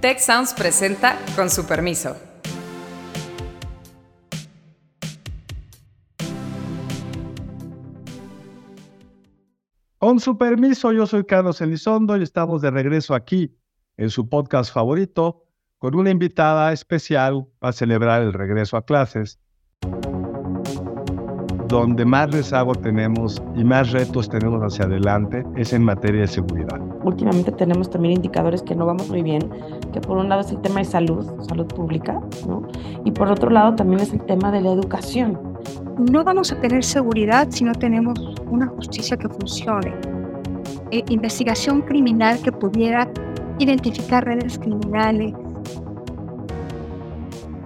Tech Sounds presenta con su permiso. Con su permiso, yo soy Carlos Elizondo y estamos de regreso aquí en su podcast favorito con una invitada especial para celebrar el regreso a clases donde más rezago tenemos y más retos tenemos hacia adelante es en materia de seguridad. Últimamente tenemos también indicadores que no vamos muy bien, que por un lado es el tema de salud, salud pública, ¿no? y por otro lado también es el tema de la educación. No vamos a tener seguridad si no tenemos una justicia que funcione. Eh, investigación criminal que pudiera identificar redes criminales.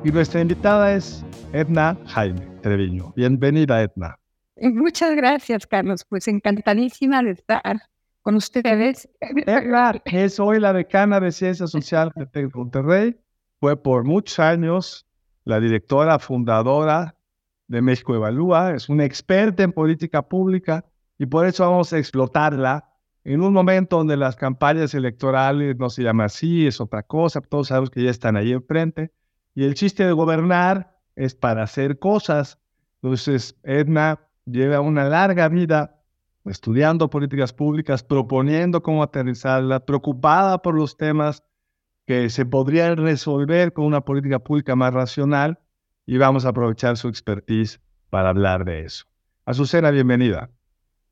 Y nuestra invitada es Edna Jaime. Treviño. Bienvenida, Edna. Muchas gracias, Carlos. Pues encantadísima de estar con ustedes. Edna es hoy la decana de Ciencias Sociales de Monterrey. Fue por muchos años la directora fundadora de México Evalúa. Es una experta en política pública y por eso vamos a explotarla en un momento donde las campañas electorales no se llama así, es otra cosa, todos sabemos que ya están ahí enfrente. Y el chiste de gobernar es para hacer cosas. Entonces, Edna lleva una larga vida estudiando políticas públicas, proponiendo cómo aterrizarla, preocupada por los temas que se podrían resolver con una política pública más racional y vamos a aprovechar su expertise para hablar de eso. Azucena, bienvenida.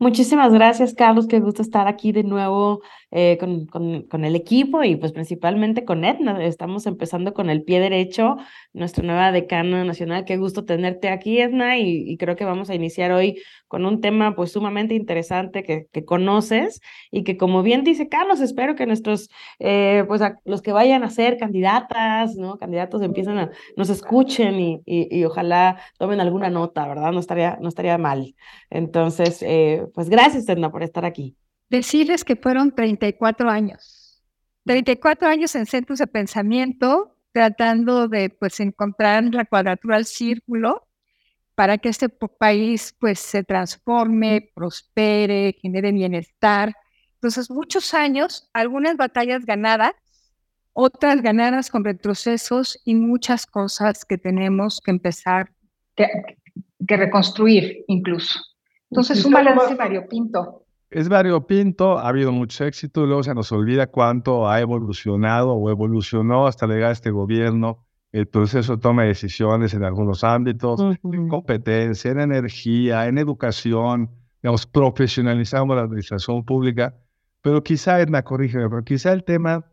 Muchísimas gracias, Carlos. Qué gusto estar aquí de nuevo eh, con, con, el equipo y pues principalmente con Edna. Estamos empezando con el pie derecho, nuestra nueva decana nacional. Qué gusto tenerte aquí, Edna, y, creo que vamos a iniciar hoy con un tema pues sumamente interesante que, que conoces y que como bien dice Carlos, espero que nuestros, eh, pues los que vayan a ser candidatas, ¿no? Candidatos empiecen a, nos escuchen y, y, ojalá tomen alguna nota, ¿verdad? No estaría, no estaría mal. Entonces, eh, pues gracias, Edna, por estar aquí. Decirles que fueron 34 años. 34 años en centros de pensamiento, tratando de pues encontrar la cuadratura del círculo para que este país pues se transforme, prospere, genere bienestar. Entonces, muchos años, algunas batallas ganadas, otras ganadas con retrocesos y muchas cosas que tenemos que empezar. Que, que reconstruir incluso. Entonces, un balance variopinto. Es variopinto, ha habido mucho éxito, y luego se nos olvida cuánto ha evolucionado o evolucionó hasta llegar a este gobierno el proceso de toma de decisiones en algunos ámbitos, en competencia, en energía, en educación, digamos, profesionalizamos la administración pública, pero quizá, Edna, corrígeme, pero quizá el tema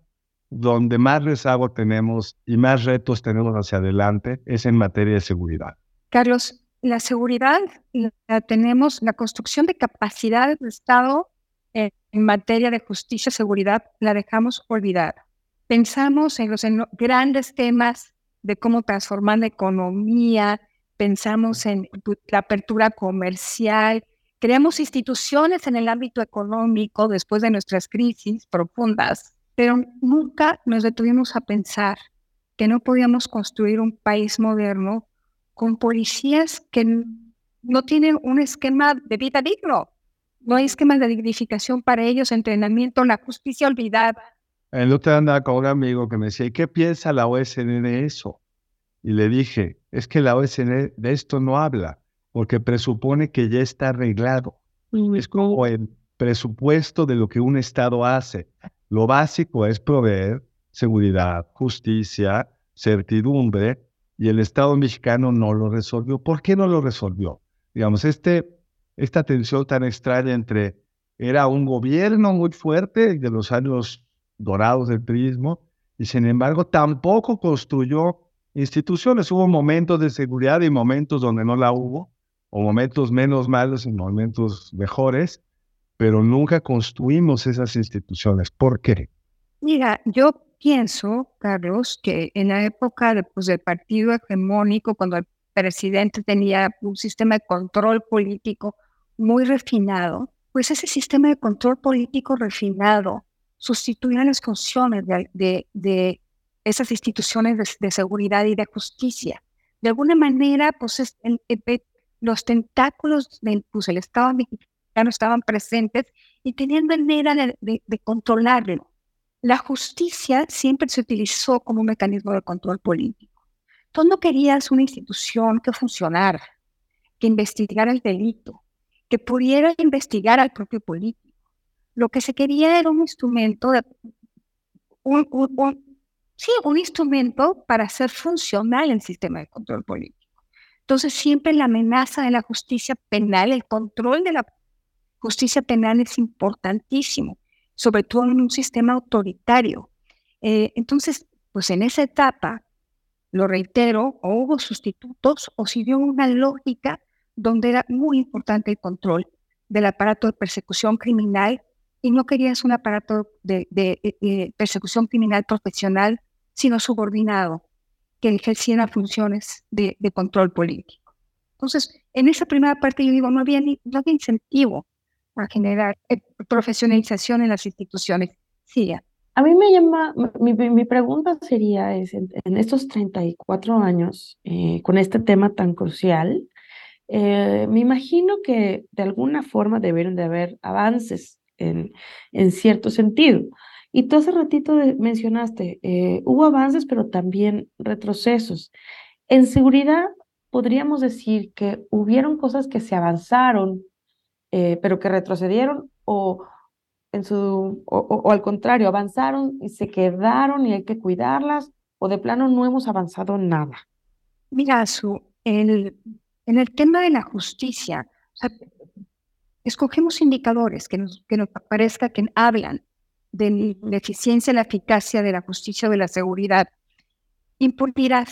donde más rezago tenemos y más retos tenemos hacia adelante es en materia de seguridad. Carlos, la seguridad la tenemos, la construcción de capacidades del Estado en, materia de justicia y seguridad la dejamos olvidada. Pensamos en los grandes temas de cómo transformar la economía, pensamos en la apertura comercial, creamos instituciones en el ámbito económico después de nuestras crisis profundas, pero nunca nos detuvimos a pensar que no podíamos construir un país moderno con policías que no tienen un esquema de vida digno. No hay esquemas de dignificación para ellos, entrenamiento, la justicia olvidada. El otro día andaba con un amigo que me decía, ¿y qué piensa la OSN de eso? Y le dije, es que la OSN de esto no habla, porque presupone que ya está arreglado. Es como el presupuesto de lo que un Estado hace. Lo básico es proveer seguridad, justicia, certidumbre, y el Estado mexicano no lo resolvió. ¿Por qué no lo resolvió? Digamos, este, esta tensión tan extraña entre era un gobierno muy fuerte de los años dorados del turismo y sin embargo tampoco construyó instituciones. Hubo momentos de seguridad y momentos donde no la hubo, o momentos menos malos y momentos mejores, pero nunca construimos esas instituciones. ¿Por qué? Mira, yo pienso, Carlos, que en la época de, pues, del partido hegemónico, cuando el presidente tenía un sistema de control político muy refinado, pues ese sistema de control político refinado sustituía las funciones de, de, esas instituciones de, seguridad y de justicia. De alguna manera, pues los tentáculos del pues, el Estado mexicano estaban presentes y tenían manera de, controlarlo la justicia siempre se utilizó como un mecanismo de control político. Tú no querías una institución que funcionara, que investigara el delito, que pudiera investigar al propio político. Lo que se quería era un instrumento, sí, un instrumento para hacer funcional el sistema de control político. Entonces, siempre la amenaza de la justicia penal, el control de la justicia penal es importantísimo, sobre todo en un sistema autoritario. Eh, entonces, pues en esa etapa, lo reitero, o hubo sustitutos o siguió una lógica donde era muy importante el control del aparato de persecución criminal y no querías un aparato de, de persecución criminal profesional, sino subordinado, que ejerciera funciones de, control político. Entonces, en esa primera parte yo digo, no había, ni, no había incentivo a generar eh, profesionalización en las instituciones. Sí, A mí me llama, mi, mi pregunta sería, es, en, estos 34 años, eh, con este tema tan crucial, eh, me imagino que de alguna forma debieron de haber avances en, en cierto sentido. Y tú hace ratito mencionaste, eh, hubo avances, pero también retrocesos. En seguridad, podríamos decir que hubieron cosas que se avanzaron, eh, pero que retrocedieron, o, en su, o, al contrario, avanzaron y se quedaron y hay que cuidarlas, o de plano no hemos avanzado nada. Mira, su, el, en el tema de la justicia, escogemos indicadores que nos, que nos parezca que hablan de la eficiencia la eficacia de la justicia o de la seguridad. Impunidad.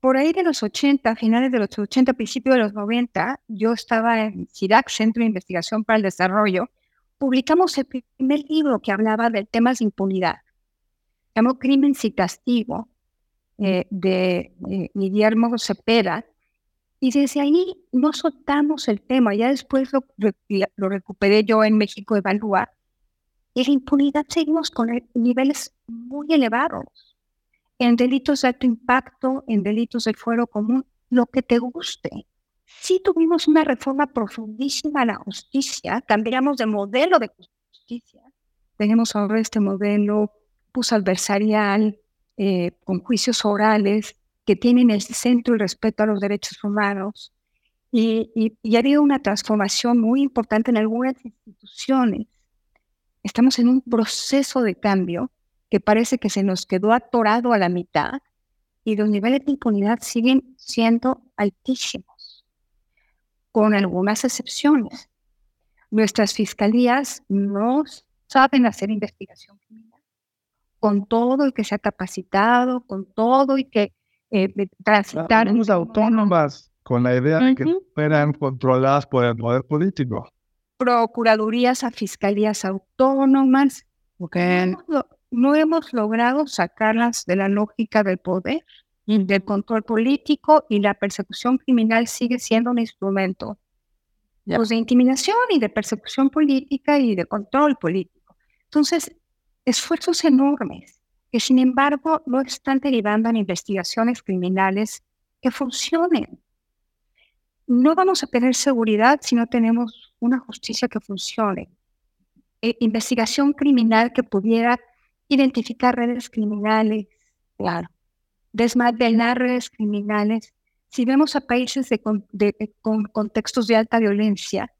Por ahí de los 80, finales de los 80, principios de los 90, yo estaba en CIDAC, Centro de Investigación para el Desarrollo, publicamos el primer libro que hablaba de temas de impunidad. Llamó Crimen y Castigo, eh, de Guillermo Cepeda, y desde ahí no soltamos el tema. Ya después lo, lo recuperé yo en México Evalúa, y la impunidad seguimos con niveles muy elevados. En delitos de alto impacto, en delitos del fuero común, lo que te guste. Sí tuvimos una reforma profundísima a la justicia, cambiamos de modelo de justicia. Tenemos ahora este modelo pues, adversarial, eh, con juicios orales, que tienen el centro el respeto a los derechos humanos. Y, y, y ha habido una transformación muy importante en algunas instituciones Estamos en un proceso de cambio que parece que se nos quedó atorado a la mitad y los niveles de impunidad siguen siendo altísimos, con algunas excepciones. Nuestras fiscalías no saben hacer investigación criminal, con todo el que se ha capacitado, con todo y que eh, transitar. Somos autónomas, con la idea de que fueran controladas por el poder político procuradurías a fiscalías autónomas. Okay. No, hemos logrado sacarlas de la lógica del poder, y del control político y la persecución criminal sigue siendo un instrumento pues, de intimidación y de persecución política y de control político. Entonces, esfuerzos enormes que sin embargo no están derivando en investigaciones criminales que funcionen. No vamos a tener seguridad si no tenemos una justicia que funcione, e investigación criminal que pudiera identificar redes criminales, claro, desmantelar redes criminales. Si vemos a países con contextos de alta violencia,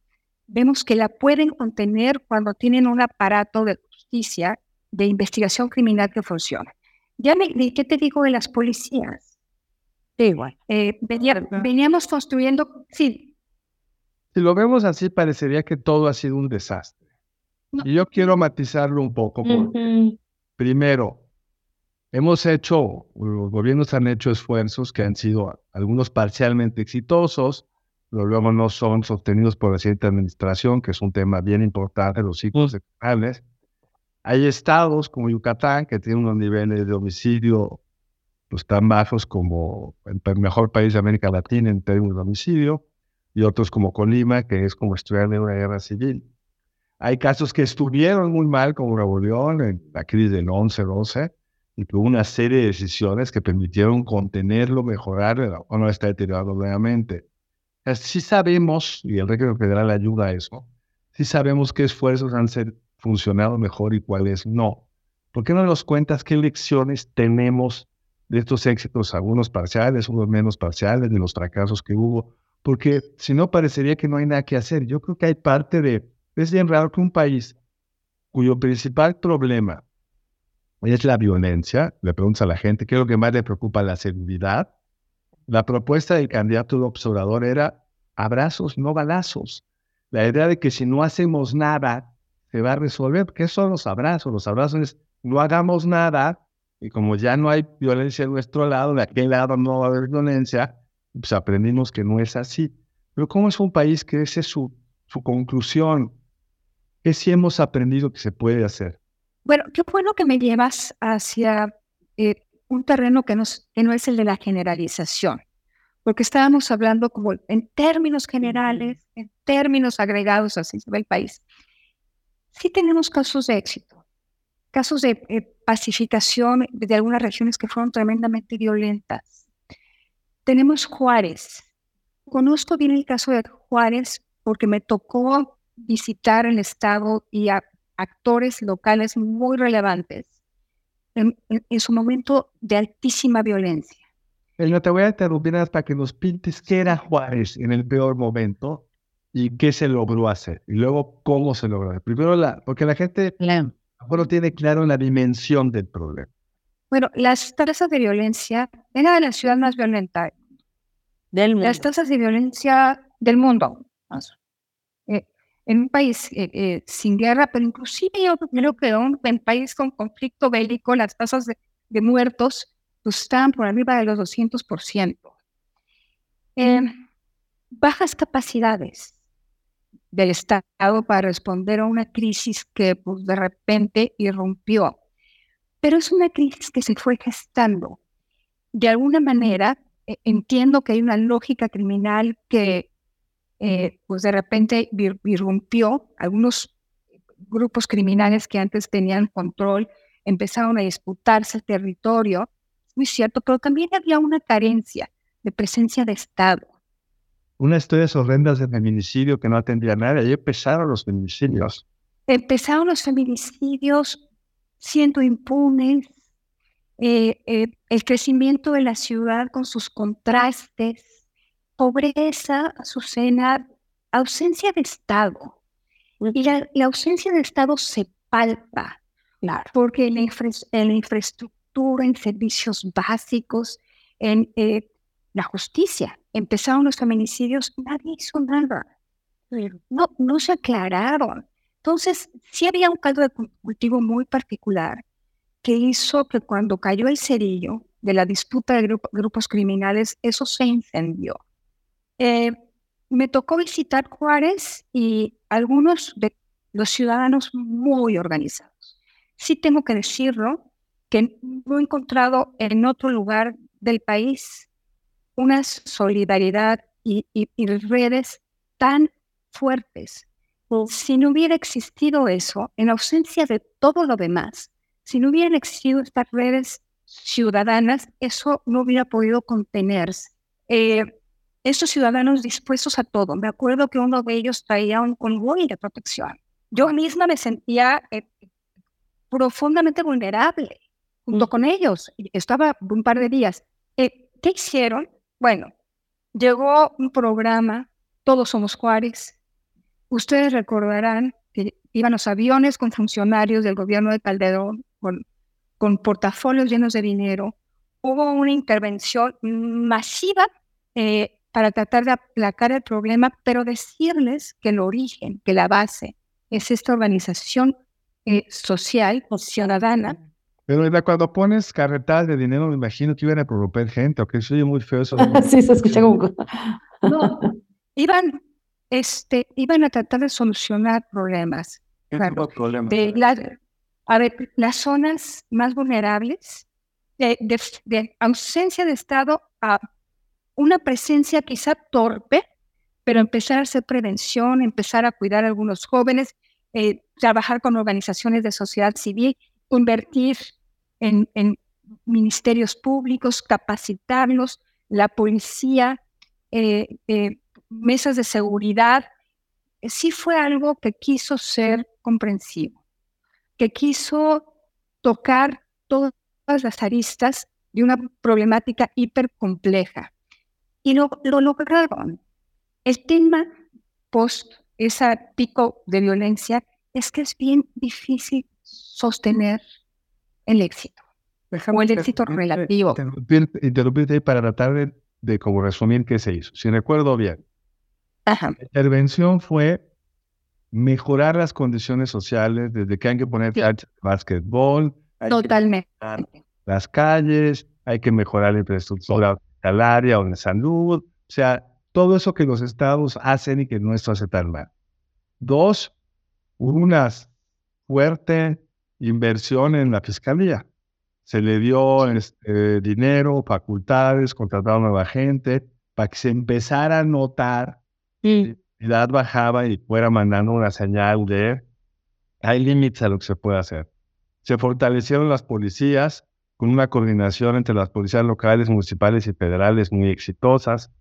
vemos que la pueden contener cuando tienen un aparato de justicia, de investigación criminal que funciona. Ya me, ¿qué te digo de las policías? igual. Eh, veníamos construyendo, sí, si lo vemos así, parecería que todo ha sido un desastre. Y yo quiero matizarlo un poco. Primero, hemos hecho, los gobiernos han hecho esfuerzos que han sido algunos parcialmente exitosos, pero luego no son sostenidos por la siguiente administración, que es un tema bien importante, los ciclos electorales. Hay estados como Yucatán que tienen unos niveles de homicidio pues, tan bajos como el mejor país de América Latina en términos de homicidio y otros como Colima, que es como estudiar en una guerra civil. Hay casos que estuvieron muy mal, como Nuevo León, en la crisis del 11-12, y tuvo una serie de decisiones que permitieron contenerlo, mejorarlo, o no está deteriorado nuevamente. Sí sabemos, y el régimen federal ayuda a eso, sí sabemos qué esfuerzos han funcionado mejor y cuáles no. ¿Por qué no nos cuentas qué lecciones tenemos de estos éxitos, algunos parciales, unos menos parciales, de los fracasos que hubo? Porque si no, parecería que no hay nada que hacer. Yo creo que hay parte de... Es bien raro que un país cuyo principal problema es la violencia, le preguntas a la gente qué es lo que más le preocupa, la seguridad. La propuesta del candidato de observador era abrazos, no balazos. La idea de que si no hacemos nada, se va a resolver. ¿Qué son los abrazos? Los abrazos es no hagamos nada y como ya no hay violencia de nuestro lado, de aquel lado no va a haber violencia, pues aprendimos que no es así. Pero ¿cómo es un país que esa es su, su conclusión? ¿Qué sí hemos aprendido que se puede hacer? Bueno, qué bueno que me llevas hacia eh, un terreno que no, que no es el de la generalización, porque estábamos hablando como en términos generales, en términos agregados, así se ve el país. Sí tenemos casos de éxito, casos de eh, pacificación de algunas regiones que fueron tremendamente violentas. Tenemos Juárez. Conozco bien el caso de Juárez porque me tocó visitar el estado y a actores locales muy relevantes en, su momento de altísima violencia. no te voy a interrumpir para que nos pintes qué era Juárez en el peor momento y qué se logró hacer. Y luego cómo se logró. Primero, la, porque la gente no tiene claro la dimensión del problema. Bueno, las tasas de violencia, era de la ciudad más violenta del mundo. Las tasas de violencia del mundo en un país eh, eh, sin guerra, pero inclusive yo creo que en un país con conflicto bélico, las tasas de, muertos pues, están por arriba de los 200%. Eh, bajas capacidades del Estado para responder a una crisis que pues, de repente irrumpió. Pero es una crisis que se fue gestando. De alguna manera, entiendo que hay una lógica criminal que eh, pues de repente irrumpió, algunos grupos criminales que antes tenían control empezaron a disputarse el territorio, muy cierto, pero también había una carencia de presencia de Estado. Unas historias horrendas de feminicidio que no atendía a nadie, ahí empezaron los feminicidios. Empezaron los feminicidios siendo impunes, eh, eh, el crecimiento de la ciudad con sus contrastes, pobreza, Azucena, ausencia de Estado. Y la, ausencia de Estado se palpa, claro. porque en la, infraestructura, en servicios básicos, en eh, la justicia, empezaron los feminicidios, nadie hizo nada. No, no se aclararon. Entonces, sí había un caldo de cultivo muy particular que hizo que cuando cayó el cerillo de la disputa de grupos criminales, eso se incendió. Eh, me tocó visitar Juárez y algunos de los ciudadanos muy organizados. Sí tengo que decirlo, que no he encontrado en otro lugar del país una solidaridad y, redes tan fuertes. Si no hubiera existido eso, en ausencia de todo lo demás, si no hubieran existido estas redes ciudadanas, eso no hubiera podido contenerse. Eh, estos ciudadanos dispuestos a todo. Me acuerdo que uno de ellos traía un convoy de protección. Yo misma me sentía eh, profundamente vulnerable junto con ellos. Estaba un par de días. Eh, ¿Qué hicieron? Bueno, llegó un programa, Todos Somos Juárez. Ustedes recordarán que iban los aviones con funcionarios del gobierno de Calderón, con, con portafolios llenos de dinero. Hubo una intervención masiva eh, para tratar de aplacar el problema, pero decirles que el origen, que la base es esta organización eh, social o ciudadana. Pero cuando pones carretas de dinero, me imagino que iban a provocar gente, o que soy muy feo eso. sí, se escucha como... no, iban, este, iban a tratar de solucionar problemas. ¿Qué claro, problemas? De a ver, las zonas más vulnerables, de, de ausencia de Estado a una presencia quizá torpe, pero empezar a hacer prevención, empezar a cuidar a algunos jóvenes, eh, trabajar con organizaciones de sociedad civil, invertir en, ministerios públicos, capacitarlos, la policía, eh, eh, mesas de seguridad. Sí fue algo que quiso ser comprensivo, que quiso tocar todas las aristas de una problemática hipercompleja. Y lo, lo lograron. El tema post ese pico de violencia es que es bien difícil sostener el éxito o el éxito relativo. Interrumpirte para tratar de, de, como resumir qué se hizo. Si recuerdo bien, Ajá. la intervención fue mejorar las condiciones sociales, desde que hay que poner Sí. básquetbol, Totalmente. las calles, hay que mejorar la infraestructura hospitalaria o de salud, o sea, todo eso que los estados hacen y que nuestro hace tan mal. Dos, una fuerte inversión en la fiscalía. Se le dio este, dinero, facultades, contrataron nueva gente para que se empezara a notar Mm, la edad bajaba y fuera mandando una señal de hay límites a lo que se puede hacer. Se fortalecieron las policías con una coordinación entre las policías locales, municipales y federales muy exitosas.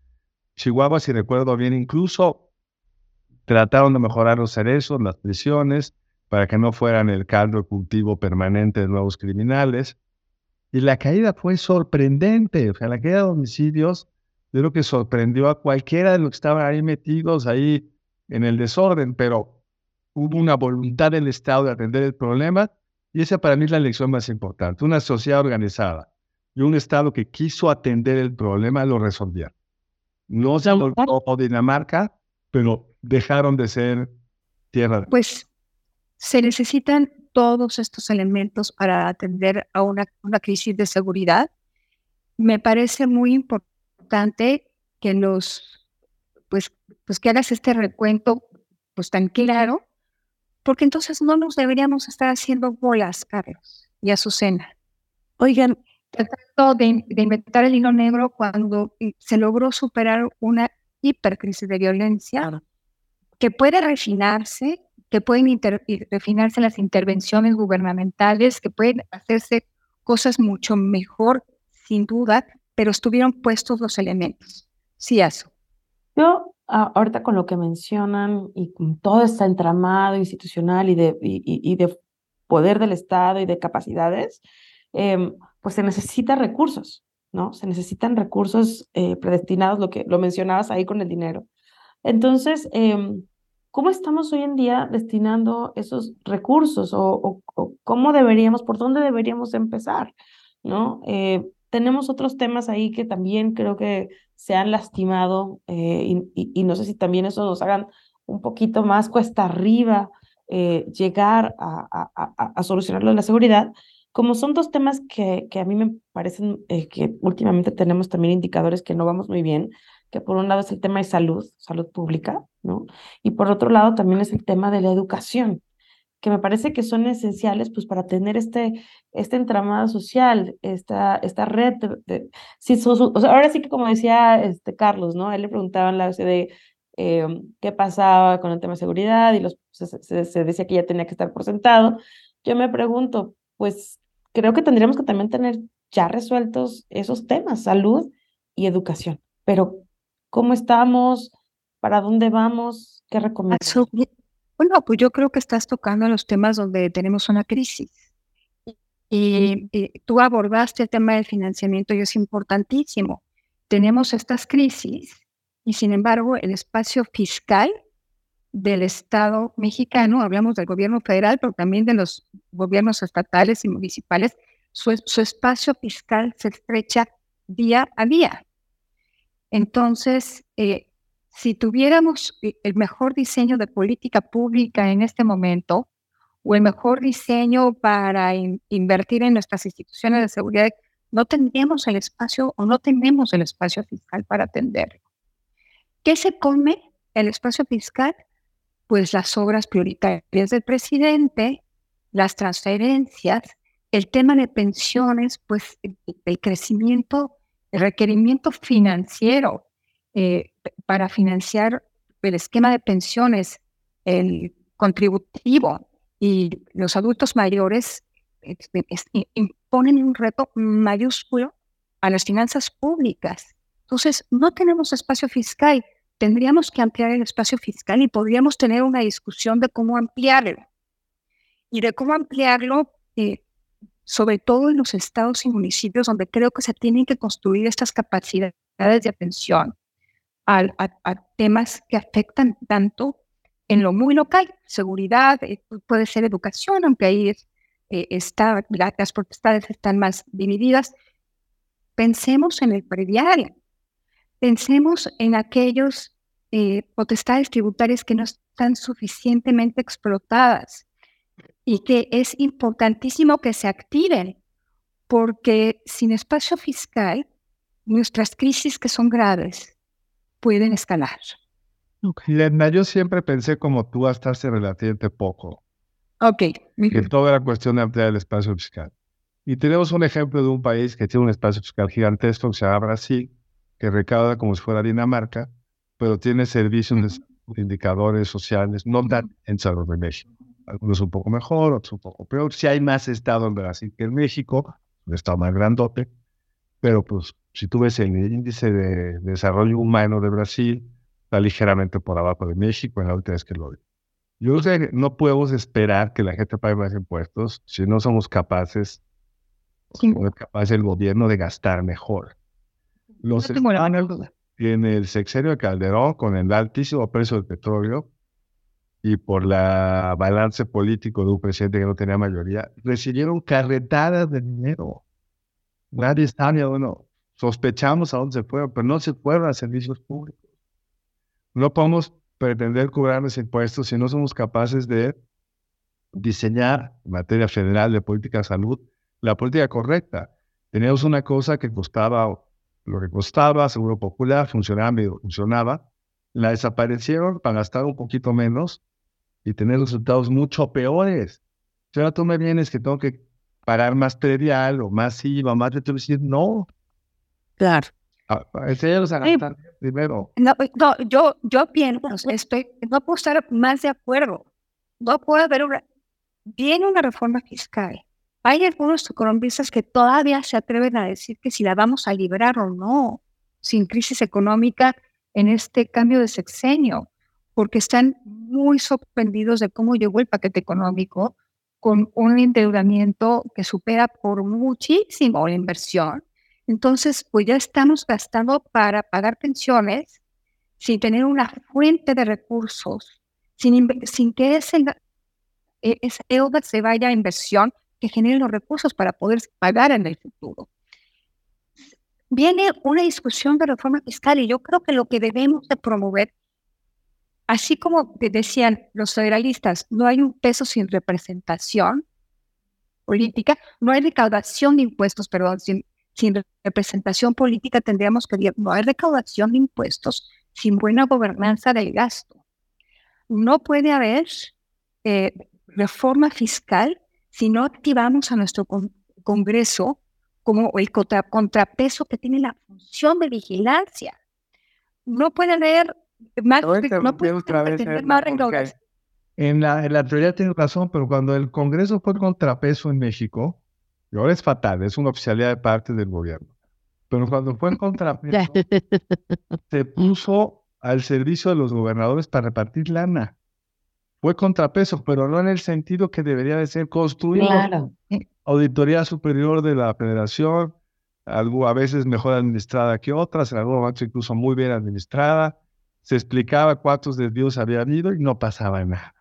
Chihuahua, si recuerdo bien, incluso trataron de mejorar los cerezos, las prisiones, para que no fueran el caldo de cultivo permanente de nuevos criminales. Y la caída fue sorprendente, o sea, la caída de homicidios yo creo que sorprendió a cualquiera de los que estaban ahí metidos ahí en el desorden, pero hubo una voluntad del Estado de atender el problema y esa para mí es la lección más importante. Una sociedad organizada y un Estado que quiso atender el problema lo resolvieron. No se volvió Dinamarca, pero dejaron de ser tierra. Pues se necesitan todos estos elementos para atender a una, una crisis de seguridad. Me parece muy importante que los, pues, pues que hagas este recuento pues tan claro, porque entonces no nos deberíamos estar haciendo bolas, Carlos y Azucena. Oigan, Tratando de, de inventar el hilo negro cuando se logró superar una hipercrisis de violencia que puede refinarse, que pueden inter- refinarse las intervenciones gubernamentales, que pueden hacerse cosas mucho mejor, sin duda, pero estuvieron puestos los elementos. Sí, eso. Yo, ahorita con lo que mencionan y con todo este entramado institucional y de, y, y- de poder del Estado y de capacidades, em, pues se necesitan recursos, ¿no? Se necesitan recursos eh, predestinados, lo que lo mencionabas ahí con el dinero. Entonces, em, ¿cómo estamos hoy en día destinando esos recursos o, o- o cómo deberíamos, por dónde deberíamos empezar, ¿no? Tenemos otros temas ahí que también creo que se han lastimado eh, y, no sé si también eso nos hagan un poquito más cuesta arriba eh, llegar a, a, a- solucionarlo de la seguridad, como son dos temas que, que a mí me parecen eh, que últimamente tenemos también indicadores que no vamos muy bien, que por un lado es el tema de salud, salud pública, ¿no? Y por otro lado también es el tema de la educación, que me parece que son esenciales pues para tener este, este entramado social, esta, esta red de, de- sí, so- so- o sea, ahora sí que como decía este Carlos, ¿no? Él le preguntaban la OCDE eh, qué pasaba con el tema de seguridad y los, se, se- se decía que ya tenía que estar por sentado. Yo me pregunto, pues creo que tendríamos que también tener ya resueltos esos temas, salud y educación, pero ¿cómo estamos? ¿Para dónde vamos? ¿Qué recomiendas? Bueno, pues yo creo que estás tocando los temas donde tenemos una crisis. Y, y tú abordaste el tema del financiamiento y es importantísimo. Tenemos estas crisis y sin embargo el espacio fiscal del Estado mexicano, hablamos del gobierno federal, pero también de los gobiernos estatales y municipales, su, su espacio fiscal se estrecha día a día. Entonces, eh, si tuviéramos eh, el mejor diseño de política pública en este momento, o el mejor diseño para in- invertir en nuestras instituciones de seguridad, no tendríamos el espacio o no tenemos el espacio fiscal para atenderlo. ¿Qué se come el espacio fiscal? Pues las obras prioritarias del presidente, las transferencias, el tema de pensiones, pues el, crecimiento, el requerimiento financiero eh, para financiar el esquema de pensiones, el contributivo y los adultos mayores es- es- i- imponen un reto mayúsculo a las finanzas públicas. Entonces, no tenemos espacio fiscal. Tendríamos que ampliar el espacio fiscal y podríamos tener una discusión de cómo ampliarlo. Y de cómo ampliarlo, eh, sobre todo en los estados y municipios donde creo que se tienen que construir estas capacidades de atención a, temas que afectan tanto en lo muy local, seguridad, eh, puede ser educación, aunque ahí eh, está, las potestades están más divididas. Pensemos en el predial, pensemos en aquellos eh, potestades tributarias que no están suficientemente explotadas y que es importantísimo que se activen, porque sin espacio fiscal, nuestras crisis que son graves pueden escalar. Ledna, yo siempre pensé como tú hasta hace relativamente poco. Ok. Que todo era cuestión de ampliar el espacio fiscal. Y tenemos un ejemplo de un país que tiene un espacio fiscal gigantesco que se llama Brasil, que recauda como si fuera Dinamarca, pero tiene servicios de indicadores sociales no tan en salud de México. Algunos un poco mejor, otros un poco peor. Si hay más estado en Brasil que en México, un estado más grandote, pero pues si tú ves el índice de desarrollo humano de Brasil, está ligeramente por abajo de México en la última vez que lo vi. Yo sé no podemos esperar que la gente pague más impuestos si no somos capaces, no es capaz el gobierno de gastar mejor. Los no en el sexenio de Calderón, con el altísimo precio del petróleo y por la balance político de un presidente que no tenía mayoría, recibieron carretadas de dinero. Nadie sabe, bueno, sospechamos a dónde se fueron, pero no se fueron a servicios públicos. No podemos pretender cobrar los impuestos si no somos capaces de diseñar en materia federal de política de salud la política correcta. Teníamos una cosa que costaba lo que costaba, Seguro Popular, funcionaba funcionaba, la desaparecieron para gastar un poquito menos y tener resultados mucho peores. Si ahora tú me vienes que tengo que pagar más predial o más IVA, más de decir, no. Claro. A gastar primero. No, no, yo, yo pienso, estoy, no puedo estar más de acuerdo. No puede haber una, viene una reforma fiscal hay algunos economistas que todavía se atreven a decir que si la vamos a liberar o no, sin crisis económica en este cambio de sexenio, porque están muy sorprendidos de cómo llegó el paquete económico con un endeudamiento que supera por muchísimo la inversión. Entonces, pues ya estamos gastando para pagar pensiones sin tener una fuente de recursos, sin, sin que ese, e, esa deuda se vaya a inversión que generen los recursos para poder pagar en el futuro. Viene una discusión de reforma fiscal y yo creo que lo que debemos de promover, así como decían los federalistas, no hay un peso sin representación política, no hay recaudación de impuestos, perdón, sin, representación política tendríamos que decir, no hay recaudación de impuestos sin buena gobernanza del gasto. No puede haber eh, reforma fiscal si no activamos a nuestro Congreso como el contrapeso que tiene la función de vigilancia. No puede haber más, no puede tener más En la, en la teoría tiene razón, pero cuando el Congreso fue contrapeso en México, y ahora es fatal, es una oficialidad de parte del gobierno, pero cuando fue en contrapeso, se puso al servicio de los gobernadores para repartir lana fue contrapeso, pero no en el sentido que debería de ser construido. Claro. Auditoría Superior de la Federación, algo a veces mejor administrada que otras, en algún momento incluso muy bien administrada. Se explicaba cuántos desvíos había habido y no pasaba nada,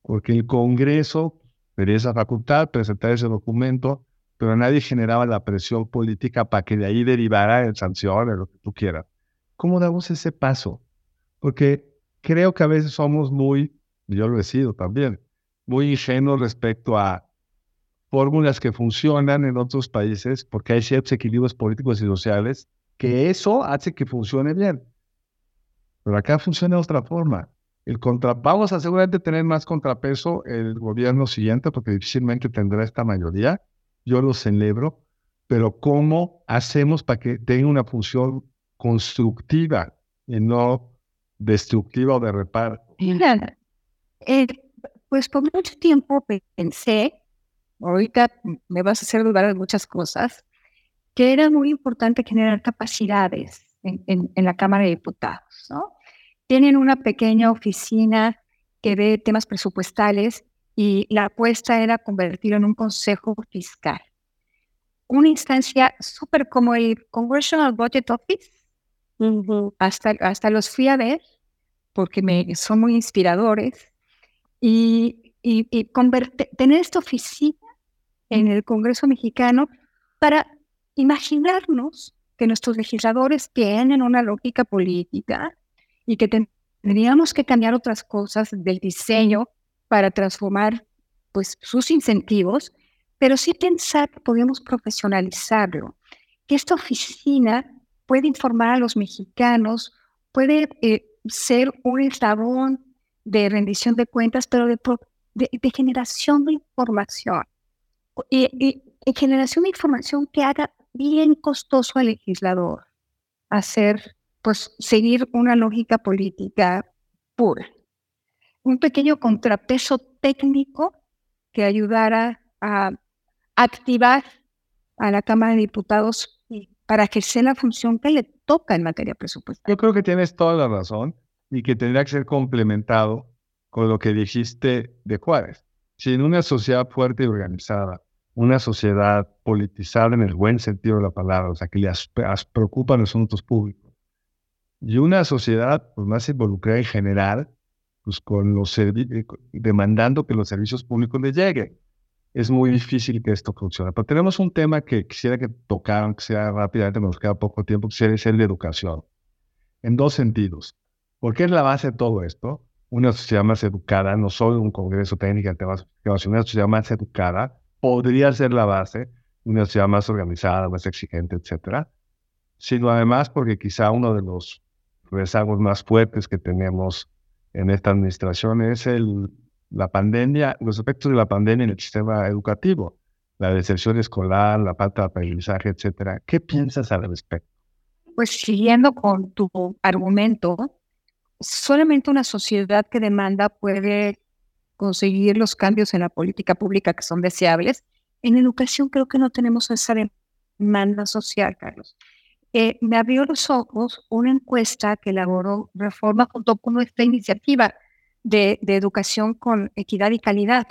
porque el Congreso tenía esa facultad, presentar ese documento, pero nadie generaba la presión política para que de ahí derivara en sanciones, lo que tú quieras. ¿Cómo damos ese paso? Porque creo que a veces somos muy yo lo he sido también, muy ingenuo respecto a fórmulas que funcionan en otros países, porque hay ciertos equilibrios políticos y sociales, que eso hace que funcione bien. Pero acá funciona de otra forma. El contra... Vamos a seguramente tener más contrapeso el gobierno siguiente, porque difícilmente tendrá esta mayoría. Yo lo celebro, pero ¿cómo hacemos para que tenga una función constructiva y no destructiva o de reparo? Eh, pues por mucho tiempo pensé, ahorita me vas a hacer dudar de muchas cosas, que era muy importante generar capacidades en, la Cámara de Diputados. ¿no? Tienen una pequeña oficina que ve temas presupuestales y la apuesta era convertirlo en un consejo fiscal. una instancia súper como el Congressional Budget Office. hasta, hasta los fui a ver porque me, son muy inspiradores. Y, y, y tener esta oficina en el Congreso mexicano para imaginarnos que nuestros legisladores tienen una lógica política y que tendríamos que cambiar otras cosas del diseño para transformar pues, sus incentivos, pero sí pensar que podemos profesionalizarlo, que esta oficina puede informar a los mexicanos, puede eh, ser un eslabón de rendición de cuentas, pero de, de, generación de información. Y, y, generación de información que haga bien costoso al legislador hacer, pues, seguir una lógica política pura. Un pequeño contrapeso técnico que ayudara a activar a la Cámara de Diputados para sea la función que le toca en materia presupuestaria. Yo creo que tienes toda la razón y que tendría que ser complementado con lo que dijiste de Juárez. Si en una sociedad fuerte y organizada, una sociedad politizada en el buen sentido de la palabra, o sea, que le preocupan los asuntos públicos, y una sociedad pues, más involucrada en general, pues con los eh, demandando que los servicios públicos le lleguen. Es muy difícil que esto funcione. Pero tenemos un tema que quisiera que tocaran, que sea rápidamente, nos queda poco tiempo, que es el de educación. En dos sentidos. Porque es la base de todo esto. Una sociedad más educada, no solo un congreso técnico temas una sociedad más educada, podría ser la base una sociedad más organizada, más exigente, etcétera. Sino además porque quizá uno de los rezagos más fuertes que tenemos en esta administración es el, la pandemia, los efectos de la pandemia en el sistema educativo, la deserción escolar, la falta de aprendizaje, etcétera. ¿Qué piensas al respecto? Pues siguiendo con tu argumento, solamente una sociedad que demanda puede conseguir los cambios en la política pública que son deseables. En educación creo que no tenemos esa demanda social, Carlos. Eh, me abrió los ojos una encuesta que elaboró Reforma junto con nuestra iniciativa de, educación con equidad y calidad.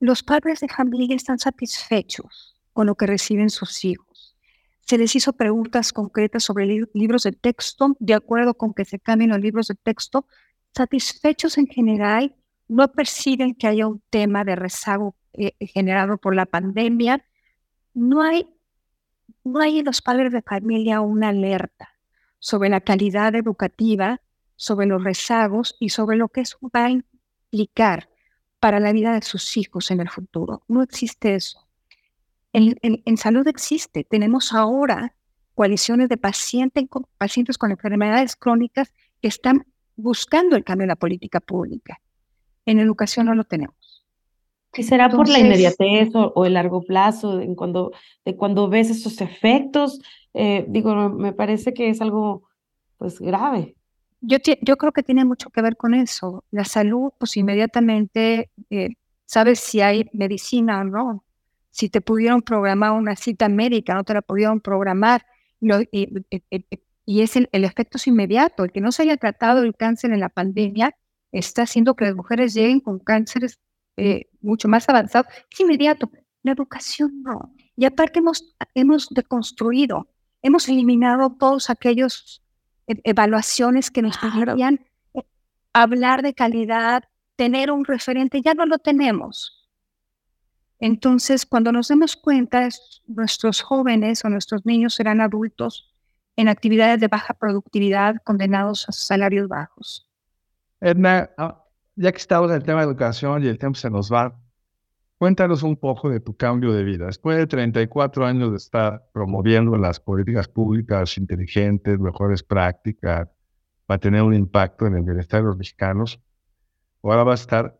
Los padres de familia están satisfechos con lo que reciben sus hijos. Se les hizo preguntas concretas sobre libros de texto, de acuerdo con que se cambien los libros de texto. Satisfechos en general, no perciben que haya un tema de rezago eh, generado por la pandemia. No hay no hay en los padres de familia una alerta sobre la calidad educativa, sobre los rezagos y sobre lo que eso va a implicar para la vida de sus hijos en el futuro. No existe eso. En, salud existe. Tenemos ahora coaliciones de pacientes, con enfermedades crónicas que están buscando el cambio en la política pública. En educación no lo tenemos. ¿Y será por la inmediatez o, el largo plazo, en cuando, de cuando ves esos efectos? Eh, digo, me parece que es algo pues grave. Yo, yo creo que tiene mucho que ver con eso. La salud, pues inmediatamente eh, sabes si hay medicina o no. Si te pudieron programar una cita médica, no te la pudieron programar. y, y, es el, el efecto es inmediato. El que no se haya tratado el cáncer en la pandemia está haciendo que las mujeres lleguen con cánceres eh, mucho más avanzado, es inmediato. La educación no. Y aparte hemos, hemos deconstruido, hemos eliminado todos aquellos e, evaluaciones que nos permitían eh, hablar de calidad, tener un referente, ya no lo tenemos. Entonces, cuando nos demos cuenta, nuestros jóvenes o nuestros niños serán adultos en actividades de baja productividad condenados a salarios bajos. Edna, ah, ya que estamos en el tema de educación y el tiempo se nos va, cuéntanos un poco de tu cambio de vida. Después de 34 años de estar promoviendo las políticas públicas inteligentes, mejores prácticas, para tener un impacto en el bienestar de los mexicanos, ahora va a estar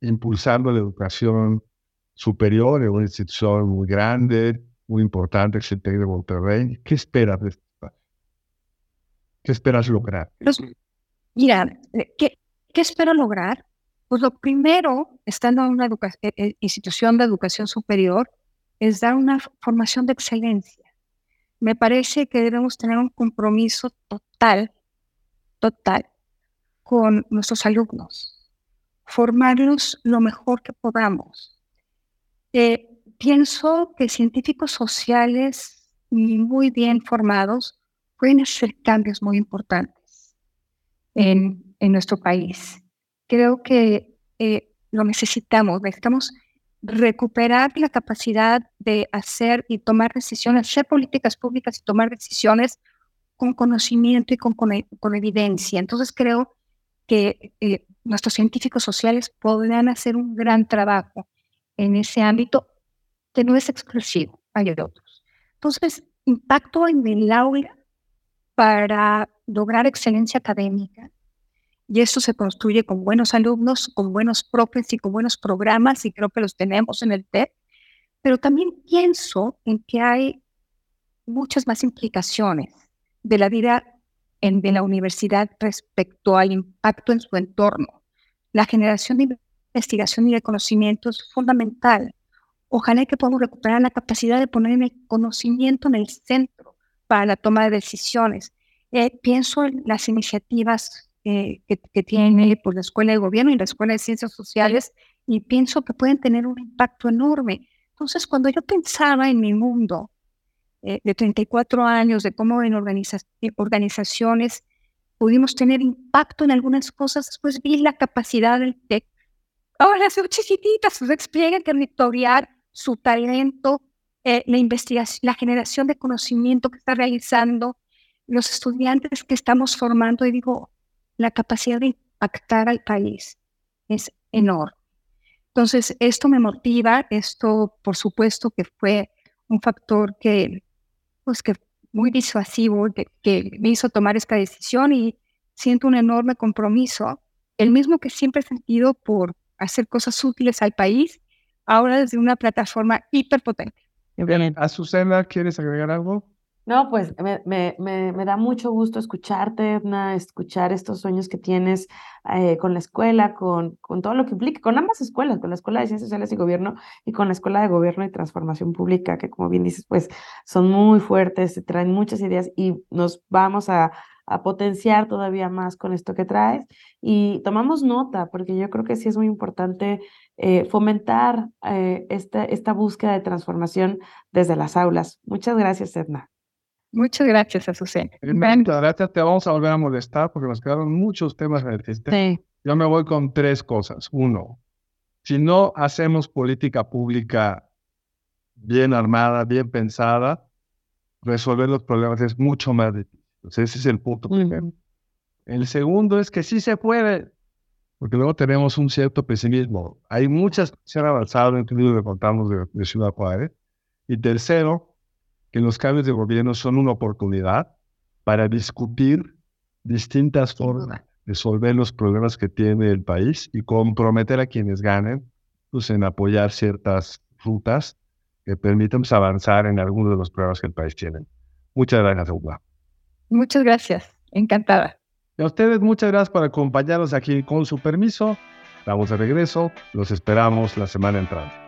impulsando la educación superior en una institución muy grande, muy importante, el de Monterrey. ¿Qué esperas de esto? ¿Qué esperas lograr? mira, ¿qué, ¿Qué espero lograr? Pues lo primero, estando en una eh, eh, institución de educación superior, es dar una formación de excelencia. Me parece que debemos tener un compromiso total, total, con nuestros alumnos, formarlos lo mejor que podamos. Eh, pienso que científicos sociales muy bien formados pueden hacer cambios muy importantes en, en nuestro país. Creo que eh, lo necesitamos, necesitamos recuperar la capacidad de hacer y tomar decisiones, hacer políticas públicas y tomar decisiones con conocimiento y con, con, evidencia. Entonces creo que eh, nuestros científicos sociales podrán hacer un gran trabajo en ese ámbito que no es exclusivo, hay otros. Entonces, impacto en el aula para lograr excelencia académica, y esto se construye con buenos alumnos, con buenos profes y con buenos programas, y creo que los tenemos en el TED. Pero también pienso en que hay muchas más implicaciones de la vida en, de la universidad respecto al impacto en su entorno. La generación de investigación y de conocimiento es fundamental. Ojalá que podamos recuperar la capacidad de poner el conocimiento en el centro para la toma de decisiones. Eh, pienso en las iniciativas eh, que, tiene por la Escuela de Gobierno y la Escuela de Ciencias Sociales y pienso que pueden tener un impacto enorme. Entonces, cuando yo pensaba en mi mundo eh, de 34 años, de cómo en eh, organizaciones pudimos tener impacto en algunas cosas, después vi la capacidad del TEC. Ahora son chiquititas, su despliegue territorial, su talento, la investigación, la generación de conocimiento que está realizando, los estudiantes que estamos formando, y digo, la capacidad de impactar al país es enorme. Entonces, esto me motiva, esto por supuesto que fue un factor que, pues que muy disuasivo, que, me hizo tomar esta decisión y siento un enorme compromiso, el mismo que siempre he sentido por hacer cosas útiles al país, ahora desde una plataforma hiperpotente. Azucena, ¿quieres agregar algo? No, pues me, me, da mucho gusto escucharte, Edna, escuchar estos sueños que tienes eh, con la escuela, con, todo lo que implica, con ambas escuelas, con la Escuela de Ciencias Sociales y Gobierno y con la Escuela de Gobierno y Transformación Pública, que como bien dices, pues son muy fuertes, traen muchas ideas y nos vamos a, a potenciar todavía más con esto que traes. Y tomamos nota, porque yo creo que sí es muy importante eh, fomentar eh, esta, esta búsqueda de transformación desde las aulas. Muchas gracias, Edna. Muchas gracias, Azucena. Muchas gracias. Te vamos a volver a molestar porque nos quedaron muchos temas en el Sí. Yo me voy con tres cosas. Uno, si no hacemos política pública bien armada, bien pensada, resolver los problemas es mucho más difícil. ese es el punto primero. El segundo es que sí se puede, porque luego tenemos un cierto pesimismo. Hay muchas que se han avanzado, incluido que contamos de, de Ciudad Juárez. Y tercero, que los cambios de gobierno son una oportunidad para discutir distintas formas de resolver los problemas que tiene el país y comprometer a quienes ganen pues, en apoyar ciertas rutas que permitan pues, avanzar en algunos de los problemas que el país tiene. Muchas gracias, Eugua. Muchas gracias, encantada. Y a ustedes muchas gracias por acompañarnos aquí con su permiso. Vamos de regreso, los esperamos la semana entrante.